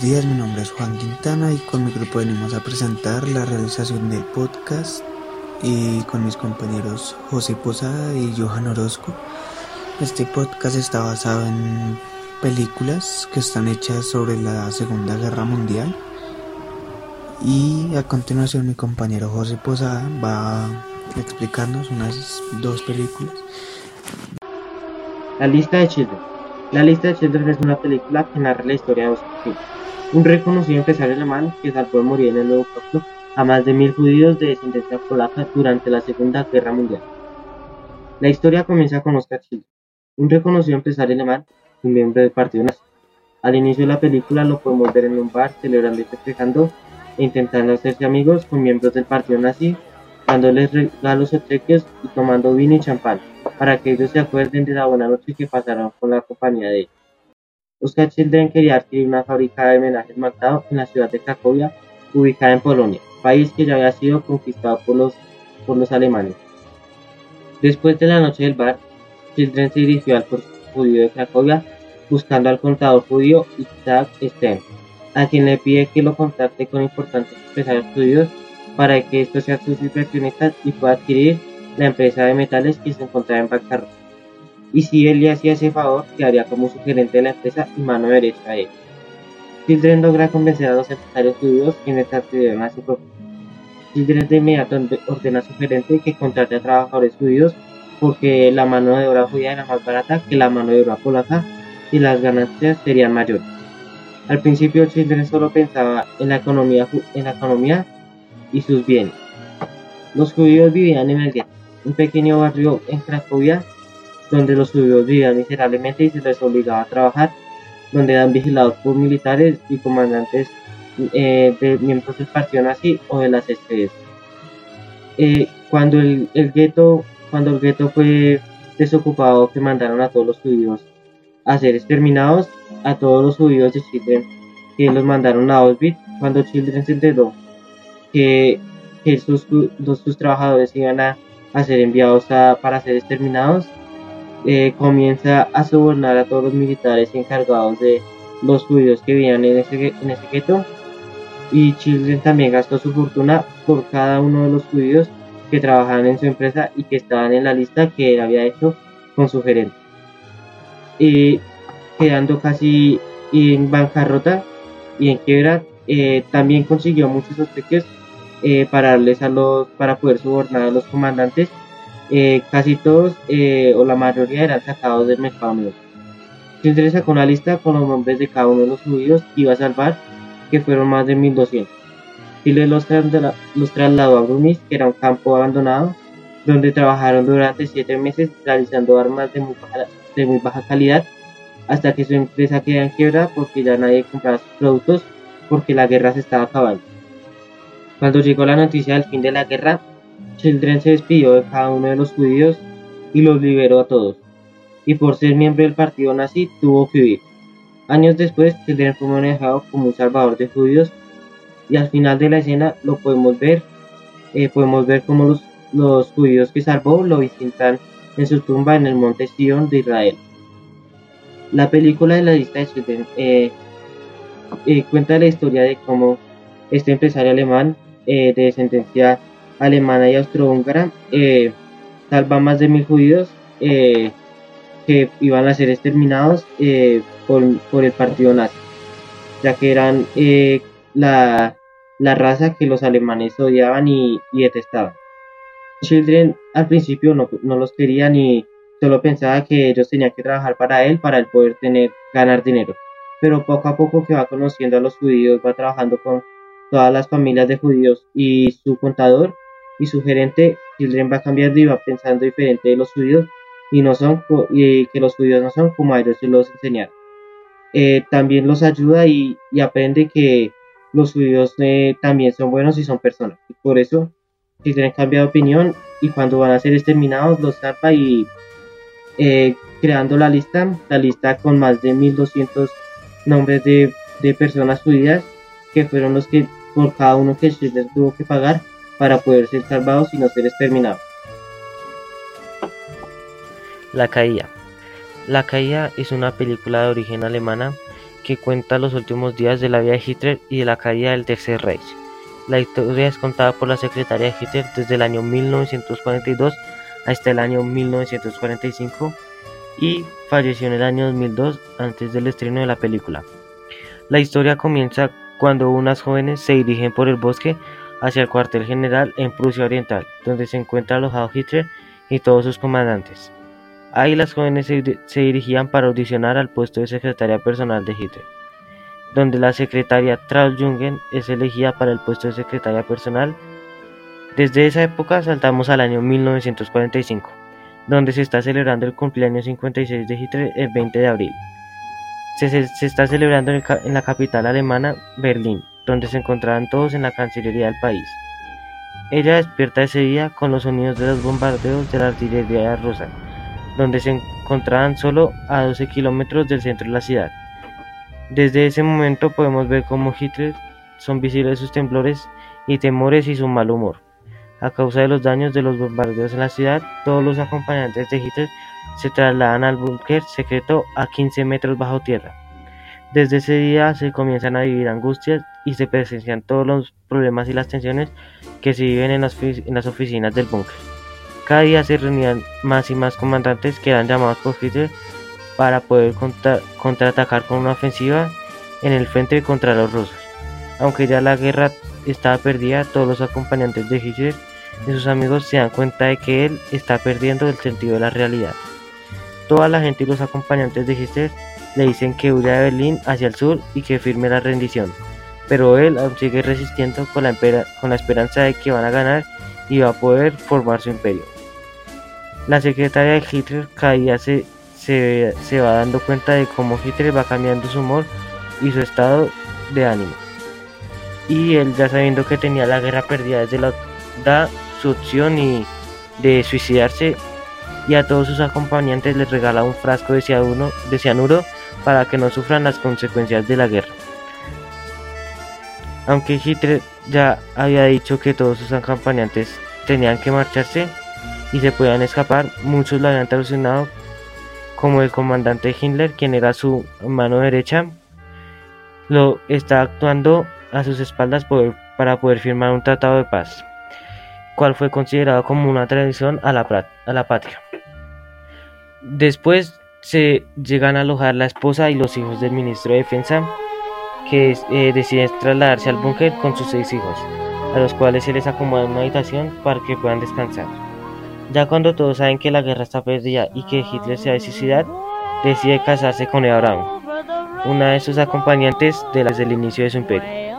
Buenos días, mi nombre es Juan Quintana y con mi grupo venimos a presentar la realización del podcast y con mis compañeros José Posada y Johan Orozco. Este podcast está basado en películas que están hechas sobre la Segunda Guerra Mundial y a continuación mi compañero José Posada va a explicarnos unas dos películas. La lista de Children la lista de Children es una película que narra la historia de Oscar un reconocido empresario alemán que salvó de morir en el holocausto a más de mil judíos de descendencia polaca durante la Segunda Guerra Mundial. La historia comienza con Oscar Children, un reconocido empresario alemán y miembro del partido nazi. Al inicio de la película lo podemos ver en un bar celebrando y festejando e intentando hacerse amigos con miembros del partido nazi, dándoles regalos obsequios y tomando vino y champán para que ellos se acuerden de la buena noche que pasaron con la compañía de ellos. Oscar Children quería adquirir una fábrica de homenajes marcado en la ciudad de Cracovia, ubicada en Polonia, país que ya había sido conquistado por los, por los alemanes. Después de la noche del bar, Children se dirigió al puerto judío de Cracovia buscando al contador judío Isaac Stern, a quien le pide que lo contacte con importantes empresarios judíos para que estos sean sus inversionistas y pueda adquirir la empresa de metales que se encontraba en bancarrota. Y si él le hacía ese favor, quedaría como su gerente de la empresa y mano derecha de él. Children logra convencer a los empresarios judíos quienes accedieron a su propósito. Children de inmediato ordena a su gerente que contrate a trabajadores judíos porque la mano de obra judía era más barata que la mano de obra polaca y las ganancias serían mayores. Al principio Children solo pensaba en la economía, en la economía y sus bienes. Los judíos vivían en el gueto un pequeño barrio en Cracovia donde los judíos vivían miserablemente y se les obligaba a trabajar, donde eran vigilados por militares y comandantes eh, de miembros del partido nazi o de las SS. Eh, cuando el, el gueto cuando el gueto fue desocupado que mandaron a todos los judíos a ser exterminados, a todos los judíos de Children que los mandaron a Auschwitz, cuando Children se enteró que, que sus, sus trabajadores iban a a ser enviados para ser exterminados, eh, comienza a sobornar a todos los militares encargados de los judíos que vivían en ese, en ese gueto y Children también gastó su fortuna por cada uno de los judíos que trabajaban en su empresa y que estaban en la lista que él había hecho con su gerente. Y quedando casi en bancarrota y en quiebra, eh, también consiguió muchos obsequios eh, para, darles a los, para poder sobornar a los comandantes. Eh, casi todos eh, o la mayoría eran sacados del mercado negro. Se sacó una lista con los nombres de cada uno de los judíos que iba a salvar, que fueron más de 1200. Chile los, los trasladó a Brunis, que era un campo abandonado, donde trabajaron durante siete meses realizando armas de muy baja, de muy baja calidad, hasta que su empresa quedó en quiebra porque ya nadie compraba sus productos porque la guerra se estaba acabando. Cuando llegó la noticia del fin de la guerra, Children se despidió de cada uno de los judíos y los liberó a todos. Y por ser miembro del partido nazi tuvo que huir. Años después, Children fue manejado como un salvador de judíos y al final de la escena lo podemos ver, eh, podemos ver cómo los, los judíos que salvó lo visitan en su tumba en el monte Sion de Israel. La película de la lista de Children eh, eh, cuenta la historia de cómo este empresario alemán eh, de descendencia alemana y austrohúngara, eh, salva más de mil judíos eh, que iban a ser exterminados por, el partido nazi, ya que eran la, raza que los alemanes odiaban y, detestaban. Children al principio no, no, los querían y solo pensaba que ellos tenían que trabajar para él para él poder tener, ganar dinero. Pero poco a poco que va conociendo a los judíos, va trabajando con todas las familias de judíos y su contador y su gerente Children va cambiando y va pensando diferente de los judíos y no son y que los judíos no son como a ellos se los enseñaron. Eh, también los ayuda y, aprende que los judíos eh, también son buenos y son personas. Y por eso Children cambia de opinión y cuando van a ser exterminados los tapa y eh, creando la lista, la lista con más de 1200 nombres de, de personas judías que fueron los que por cada uno que Schindler tuvo que pagar para poder ser salvados y no ser exterminados. La Caída. La Caída es una película de origen alemana que cuenta los últimos días de la vida de Hitler y de la caída del Tercer Reich. La historia es contada por la secretaria de Hitler desde el año 1942 hasta el año 1945 y falleció en el año 2002 antes del estreno de la película. La historia comienza cuando unas jóvenes se dirigen por el bosque hacia el cuartel general en Prusia Oriental, donde se encuentra alojado Hitler y todos sus comandantes. Ahí las jóvenes se, dirigían para audicionar al puesto de secretaria personal de Hitler, donde la secretaria Traut Jungen es elegida para el puesto de secretaria personal. Desde esa época saltamos al año 1945, donde se está celebrando el cumpleaños 56 de Hitler el 20 de abril. Se, está celebrando en la capital alemana, Berlín, donde se encontraban todos en la Cancillería del país. Ella despierta ese día con los sonidos de los bombardeos de la artillería rusa, donde se encontraban solo a 12 kilómetros del centro de la ciudad. Desde ese momento podemos ver cómo Hitler son visibles sus temblores y temores y su mal humor. A causa de los daños de los bombardeos en la ciudad, todos los acompañantes de Hitler se trasladan al búnker secreto a 15 metros bajo tierra. Desde ese día se comienzan a vivir angustias y se presencian todos los problemas y las tensiones que se viven en las, oficinas del búnker. Cada día se reunían más y más comandantes que eran llamados por Hitler para poder contraatacar con una ofensiva en el frente contra los rusos. Aunque ya la guerra estaba perdida, todos los acompañantes de Hitler y sus amigos se dan cuenta de que él está perdiendo el sentido de la realidad. Toda la gente y los acompañantes de Hitler le dicen que huya de Berlín hacia el sur y que firme la rendición, pero él aún sigue resistiendo con la, con la esperanza de que van a ganar y va a poder formar su imperio. La secretaria de Hitler cada día se, se, se va dando cuenta de cómo Hitler va cambiando su humor y su estado de ánimo. Y él ya sabiendo que tenía la guerra perdida desde la da su opción y de suicidarse y a todos sus acompañantes les regala un frasco de cianuro, de cianuro para que no sufran las consecuencias de la guerra. Aunque Hitler ya había dicho que todos sus acompañantes tenían que marcharse y se podían escapar, muchos lo habían traducido como el comandante Hitler, quien era su mano derecha, lo está actuando a sus espaldas para poder firmar un tratado de paz, cual fue considerado como una tradición a la, a la patria. Después se llegan a alojar la esposa y los hijos del ministro de Defensa, que eh, deciden trasladarse al búnker con sus seis hijos, a los cuales se les acomoda una habitación para que puedan descansar. Ya cuando todos saben que la guerra está perdida y que Hitler se va a suicidar, decide casarse con Eva Braun, una de sus acompañantes desde el inicio de su imperio,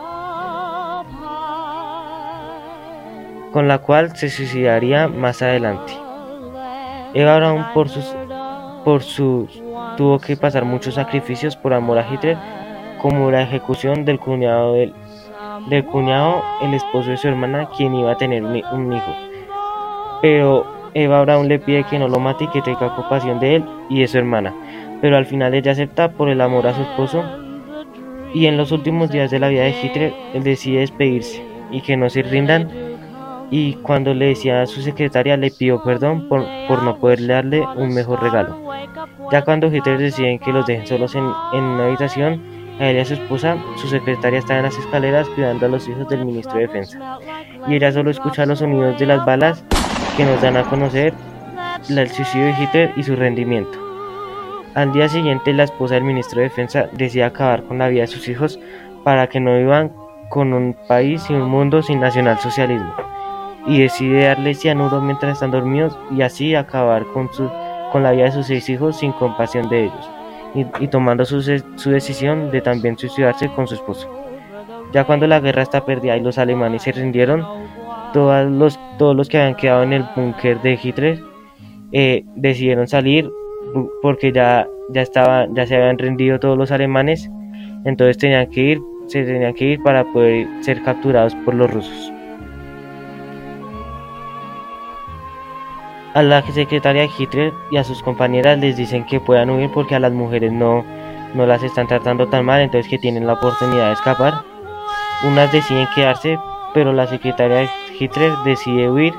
con la cual se suicidaría más adelante. Eva Braun por sus por su tuvo que pasar muchos sacrificios por amor a Hitler, como la ejecución del cuñado del, del cuñado, el esposo de su hermana, quien iba a tener un, hijo. Pero Eva Braun le pide que no lo mate y que tenga compasión de él y de su hermana. Pero al final ella acepta por el amor a su esposo. Y en los últimos días de la vida de Hitler, él decide despedirse y que no se rindan y cuando le decía a su secretaria le pidió perdón por, por no poderle darle un mejor regalo. Ya cuando Hitler deciden que los dejen solos en, en una habitación, a él y a su esposa, su secretaria está en las escaleras cuidando a los hijos del ministro de Defensa. Y ella solo escucha los sonidos de las balas que nos dan a conocer el suicidio de Hitler y su rendimiento. Al día siguiente, la esposa del ministro de Defensa decide acabar con la vida de sus hijos para que no vivan con un país y un mundo sin nacionalsocialismo y decide darle cianuro mientras están dormidos y así acabar con, su, con la vida de sus seis hijos sin compasión de ellos y, tomando su, su, decisión de también suicidarse con su esposo. Ya cuando la guerra está perdida y los alemanes se rindieron, todos los, todos los que habían quedado en el búnker de Hitler eh, decidieron salir porque ya, ya, ya se habían rendido todos los alemanes, entonces tenían que ir, se tenían que ir para poder ser capturados por los rusos. A la secretaria Hitler y a sus compañeras les dicen que puedan huir porque a las mujeres no, no las están tratando tan mal, entonces que tienen la oportunidad de escapar. Unas deciden quedarse, pero la secretaria Hitler decide huir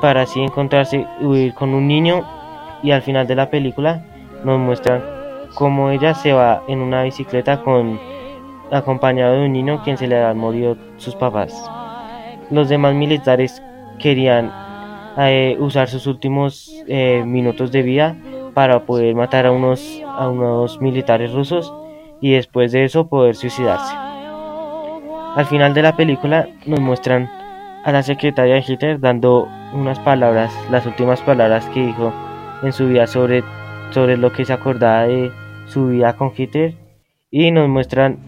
para así encontrarse, huir con un niño y al final de la película nos muestran como ella se va en una bicicleta con acompañado de un niño quien se le habían morido sus papás. Los demás militares querían eh, usar sus últimos eh, minutos de vida para poder matar a unos, a unos militares rusos y después de eso poder suicidarse. Al final de la película nos muestran a la secretaria de Hitler dando unas palabras, las últimas palabras que dijo en su vida sobre, sobre lo que se acordaba de su vida con Hitler y nos muestran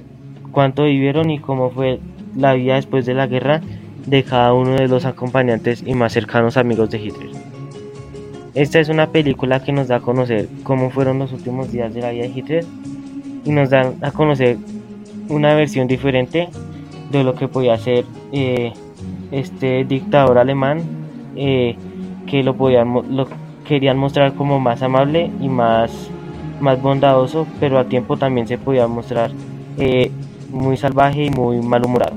cuánto vivieron y cómo fue la vida después de la guerra de cada uno de los acompañantes y más cercanos amigos de Hitler. Esta es una película que nos da a conocer cómo fueron los últimos días de la vida de Hitler y nos da a conocer una versión diferente de lo que podía ser eh, este dictador alemán eh, que lo, podían, lo querían mostrar como más amable y más, más bondadoso, pero al tiempo también se podía mostrar eh, muy salvaje y muy malhumorado.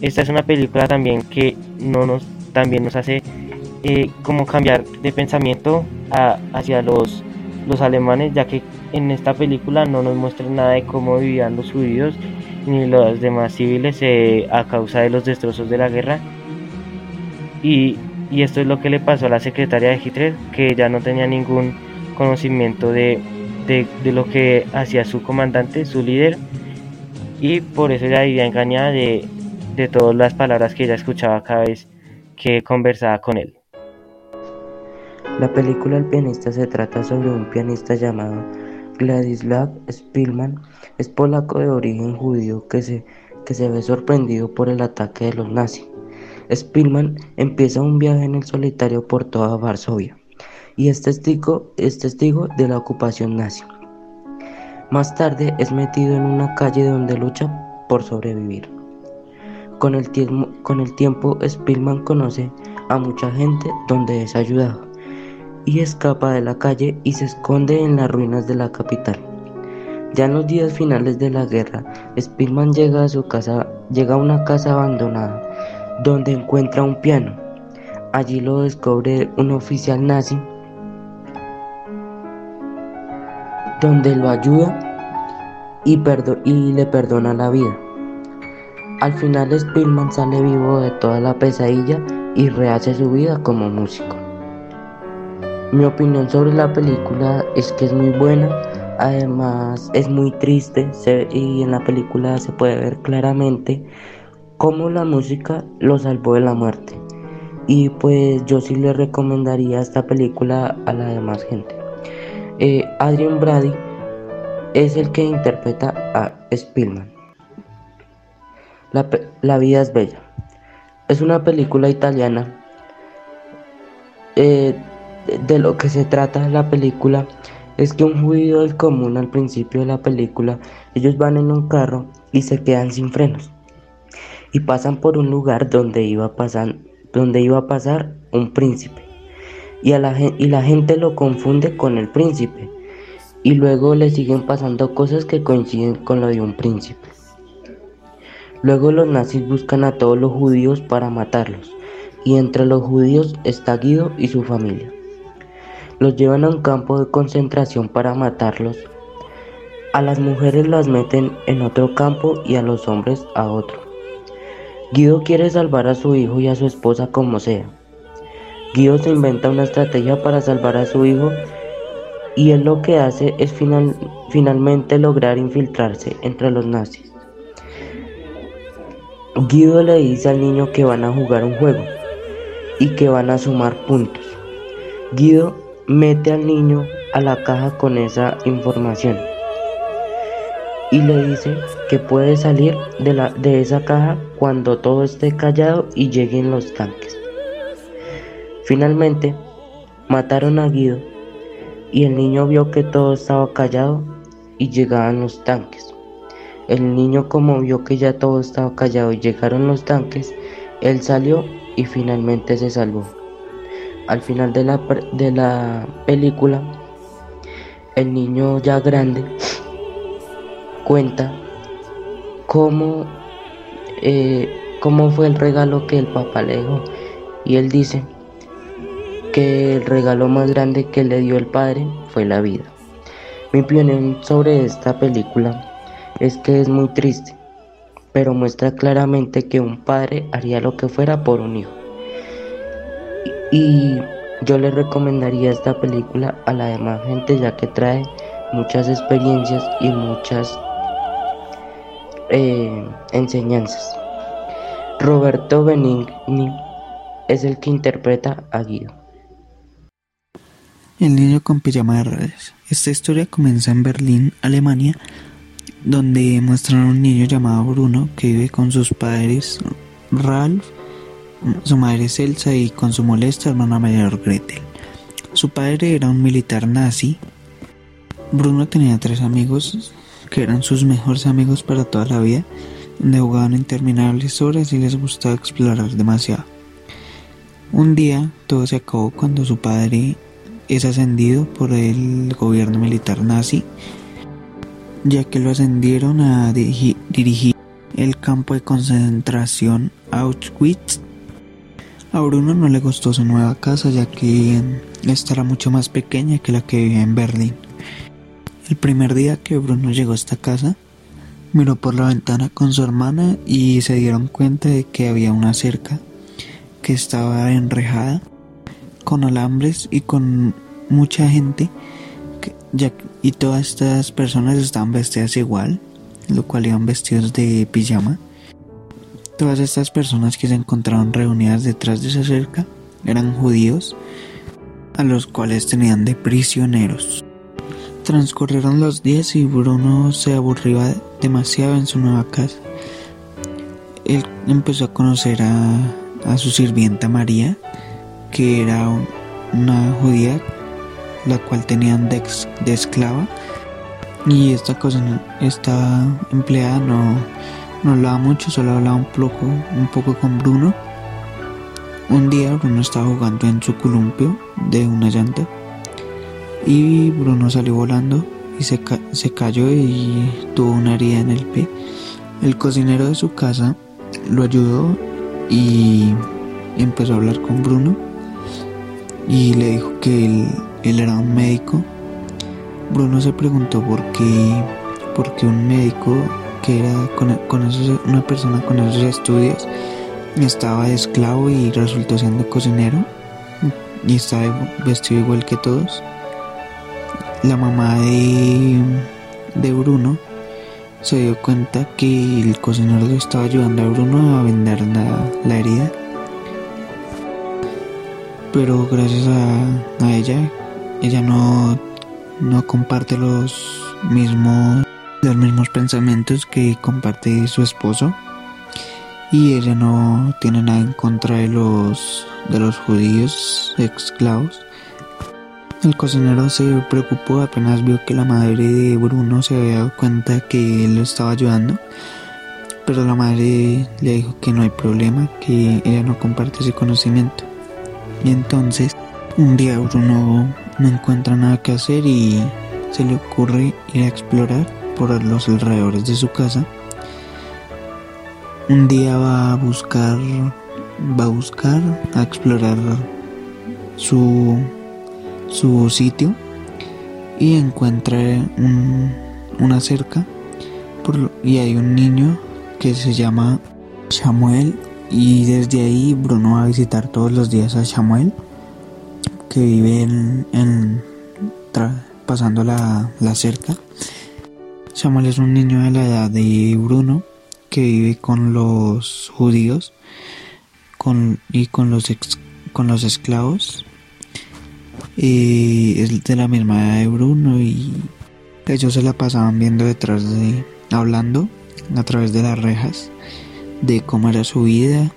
Esta es una película también que no nos, también nos hace eh, como cambiar de pensamiento hacia los, los alemanes, ya que en esta película no nos muestran nada de cómo vivían los judíos ni los demás civiles eh, a causa de los destrozos de la guerra. Y, y, esto es lo que le pasó a la secretaria de Hitler, que ya no tenía ningún conocimiento de, de, de lo que hacía su comandante, su líder, y por eso ella vivía engañada de, de todas las palabras que ella escuchaba cada vez que conversaba con él. La película El pianista se trata sobre un pianista llamado Vladislav Spielmann. Es polaco de origen judío que se, que se ve sorprendido por el ataque de los nazis. Spielmann empieza un viaje en el solitario por toda Varsovia y es testigo, es testigo de la ocupación nazi. Más tarde es metido en una calle donde lucha por sobrevivir. Con el, con el tiempo, Spielman conoce a mucha gente donde es ayudado y escapa de la calle y se esconde en las ruinas de la capital. Ya en los días finales de la guerra, Spielman llega a su casa, llega a una casa abandonada, donde encuentra un piano. Allí lo descubre un oficial nazi donde lo ayuda y le perdona la vida. Al final Spielman sale vivo de toda la pesadilla y rehace su vida como músico. Mi opinión sobre la película es que es muy buena, además es muy triste y en la película se puede ver claramente cómo la música lo salvó de la muerte. Y pues yo sí le recomendaría esta película a la demás gente. Eh, Adrian Brady es el que interpreta a Spielman. La, vida es bella. Es una película italiana. Eh, de lo que se trata la película es que un judío del común al principio de la película, ellos van en un carro y se quedan sin frenos y pasan por un lugar donde iba a pasar, donde iba a pasar un príncipe y, a la, y la gente lo confunde con el príncipe y luego le siguen pasando cosas que coinciden con lo de un príncipe. Luego los nazis buscan a todos los judíos para matarlos y entre los judíos está Guido y su familia. Los llevan a un campo de concentración para matarlos. A las mujeres las meten en otro campo y a los hombres a otro. Guido quiere salvar a su hijo y a su esposa como sea Guido se inventa una estrategia para salvar a su hijo y él lo que hace es finalmente lograr infiltrarse entre los nazis. Guido le dice al niño que van a jugar un juego y que van a sumar puntos. Guido mete al niño a la caja con esa información y le dice que puede salir de, la, de esa caja cuando todo esté callado y lleguen los tanques. Finalmente, mataron a Guido y el niño vio que todo estaba callado y llegaban los tanques. El niño como vio que ya todo estaba callado y llegaron los tanques, él salió y finalmente se salvó. Al final de la, de la película, el niño ya grande cuenta cómo, eh, cómo fue el regalo que el papá le dejó. Y él dice, que el regalo más grande que le dio el Padre fue la vida. Mi opinión sobre esta película es que es muy triste, pero muestra claramente que un padre haría lo que fuera por un hijo. Y yo le recomendaría esta película a la demás gente ya que trae muchas experiencias y muchas eh, enseñanzas. Roberto Benigni es el que interpreta a Guido. El niño con pijama de rayas. Esta historia comienza en Berlín, Alemania, donde muestran a un niño llamado Bruno que vive con sus padres Ralph, su madre Elsa y con su molesta hermana mayor Gretel. Su padre era un militar nazi. Bruno tenía tres amigos que eran sus mejores amigos para toda la vida, donde jugaban interminables horas y les gustaba explorar demasiado. Un día todo se acabó cuando su padre es ascendido por el gobierno militar nazi, ya que lo ascendieron a dirigir el campo de concentración Auschwitz. A Bruno no le gustó su nueva casa ya que esta era mucho más pequeña que la que vivía en Berlín. El primer día que Bruno llegó a esta casa, miró por la ventana con su hermana y se dieron cuenta de que había una cerca que estaba enrejada con alambres y con mucha gente y todas estas personas estaban vestidas igual, lo cual iban vestidos de pijama. Todas estas personas que se encontraron reunidas detrás de esa cerca eran judíos a los cuales tenían de prisioneros. Transcurrieron los días y Bruno se aburría demasiado en su nueva casa. Él empezó a conocer a, a su sirvienta María, que era una judía, la cual tenían de, de esclava. Y esta cosa, esta empleada no, no hablaba mucho, solo hablaba un poco, un poco con Bruno. Un día Bruno estaba jugando en su columpio de una llanta y Bruno salió volando y se, se cayó y tuvo una herida en el pie. El cocinero de su casa lo ayudó y empezó a hablar con Bruno y le dijo que él, él era un médico. Bruno se preguntó por qué, por qué un médico que era con, con esos, una persona con esos estudios estaba esclavo y resultó siendo cocinero y estaba vestido igual que todos. La mamá de, de Bruno se dio cuenta que el cocinero le estaba ayudando a Bruno a vender la, la herida pero gracias a, ella, ella no, no comparte los mismos, los mismos pensamientos que comparte su esposo y ella no tiene nada en contra de los, de los judíos esclavos. El cocinero se preocupó apenas vio que la madre de Bruno se había dado cuenta que él lo estaba ayudando, pero la madre le dijo que no hay problema, que ella no comparte ese conocimiento. Y entonces un día Bruno no encuentra nada que hacer y se le ocurre ir a explorar por los alrededores de su casa. Un día va a buscar, va a buscar, a explorar su, su sitio y encuentra una cerca y hay un niño que se llama Samuel y desde ahí Bruno va a visitar todos los días a Samuel, que vive en, pasando la, cerca. Samuel es un niño de la edad de Bruno que vive con los judíos y con los, con los esclavos. Es de la misma edad de Bruno y ellos se la pasaban viendo detrás de, hablando a través de las rejas de cómo era su vida.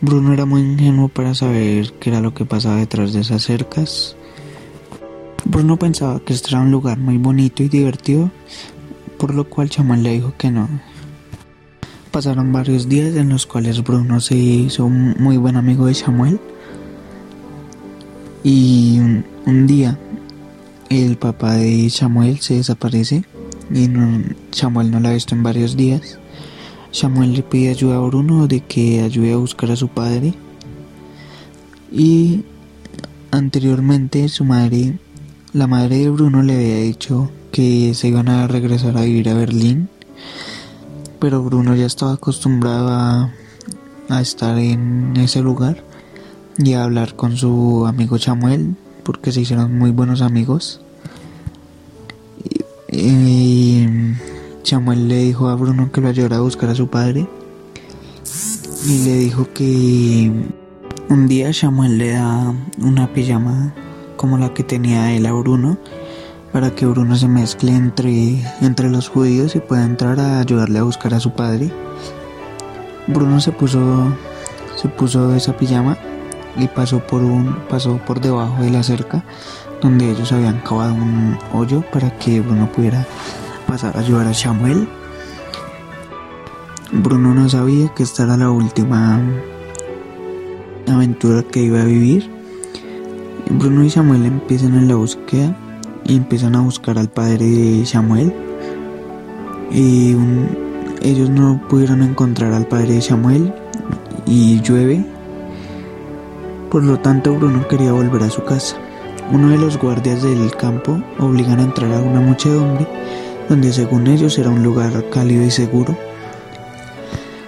Bruno era muy ingenuo para saber qué era lo que pasaba detrás de esas cercas. Bruno pensaba que este era un lugar muy bonito y divertido, por lo cual Chamuel le dijo que no. Pasaron varios días en los cuales Bruno se hizo un muy buen amigo de Samuel. Y un, día el papá de Samuel se desaparece y no, Samuel no lo ha visto en varios días. Samuel le pide ayuda a Bruno de que ayude a buscar a su padre. Y anteriormente su madre la madre de Bruno le había dicho que se iban a regresar a vivir a Berlín, pero Bruno ya estaba acostumbrado a, estar en ese lugar y a hablar con su amigo Samuel, porque se hicieron muy buenos amigos. Y Samuel le dijo a Bruno que lo ayudara a buscar a su padre y le dijo que un día Samuel le da una pijama como la que tenía él a Bruno para que Bruno se mezcle entre, entre los judíos y pueda entrar a ayudarle a buscar a su padre. Bruno se puso se puso esa pijama y pasó por un pasó por debajo de la cerca donde ellos habían cavado un hoyo para que Bruno pudiera pasar a ayudar a Samuel. Bruno no sabía que esta era la última aventura que iba a vivir. Bruno y Samuel empiezan en la búsqueda y empiezan a buscar al padre de Samuel. Y ellos no pudieron encontrar al padre de Samuel y llueve. Por lo tanto, Bruno quería volver a su casa. Uno de los guardias del campo obligan a entrar a una muchedumbre donde según ellos era un lugar cálido y seguro.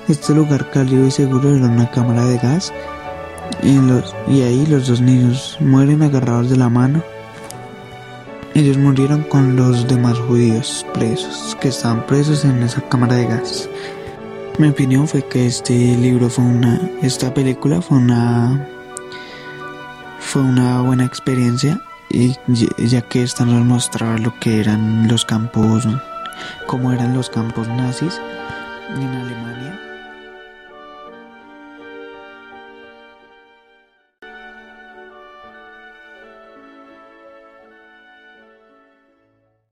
Este lugar cálido y seguro era una cámara de gas y, ahí los dos niños mueren agarrados de la mano. Ellos murieron con los demás judíos presos, que estaban presos en esa cámara de gas. Mi opinión fue que este libro fue una, esta película fue una, fue una buena experiencia, y ya que esta nos mostraba lo que eran los campos, cómo eran los campos nazis en Alemania.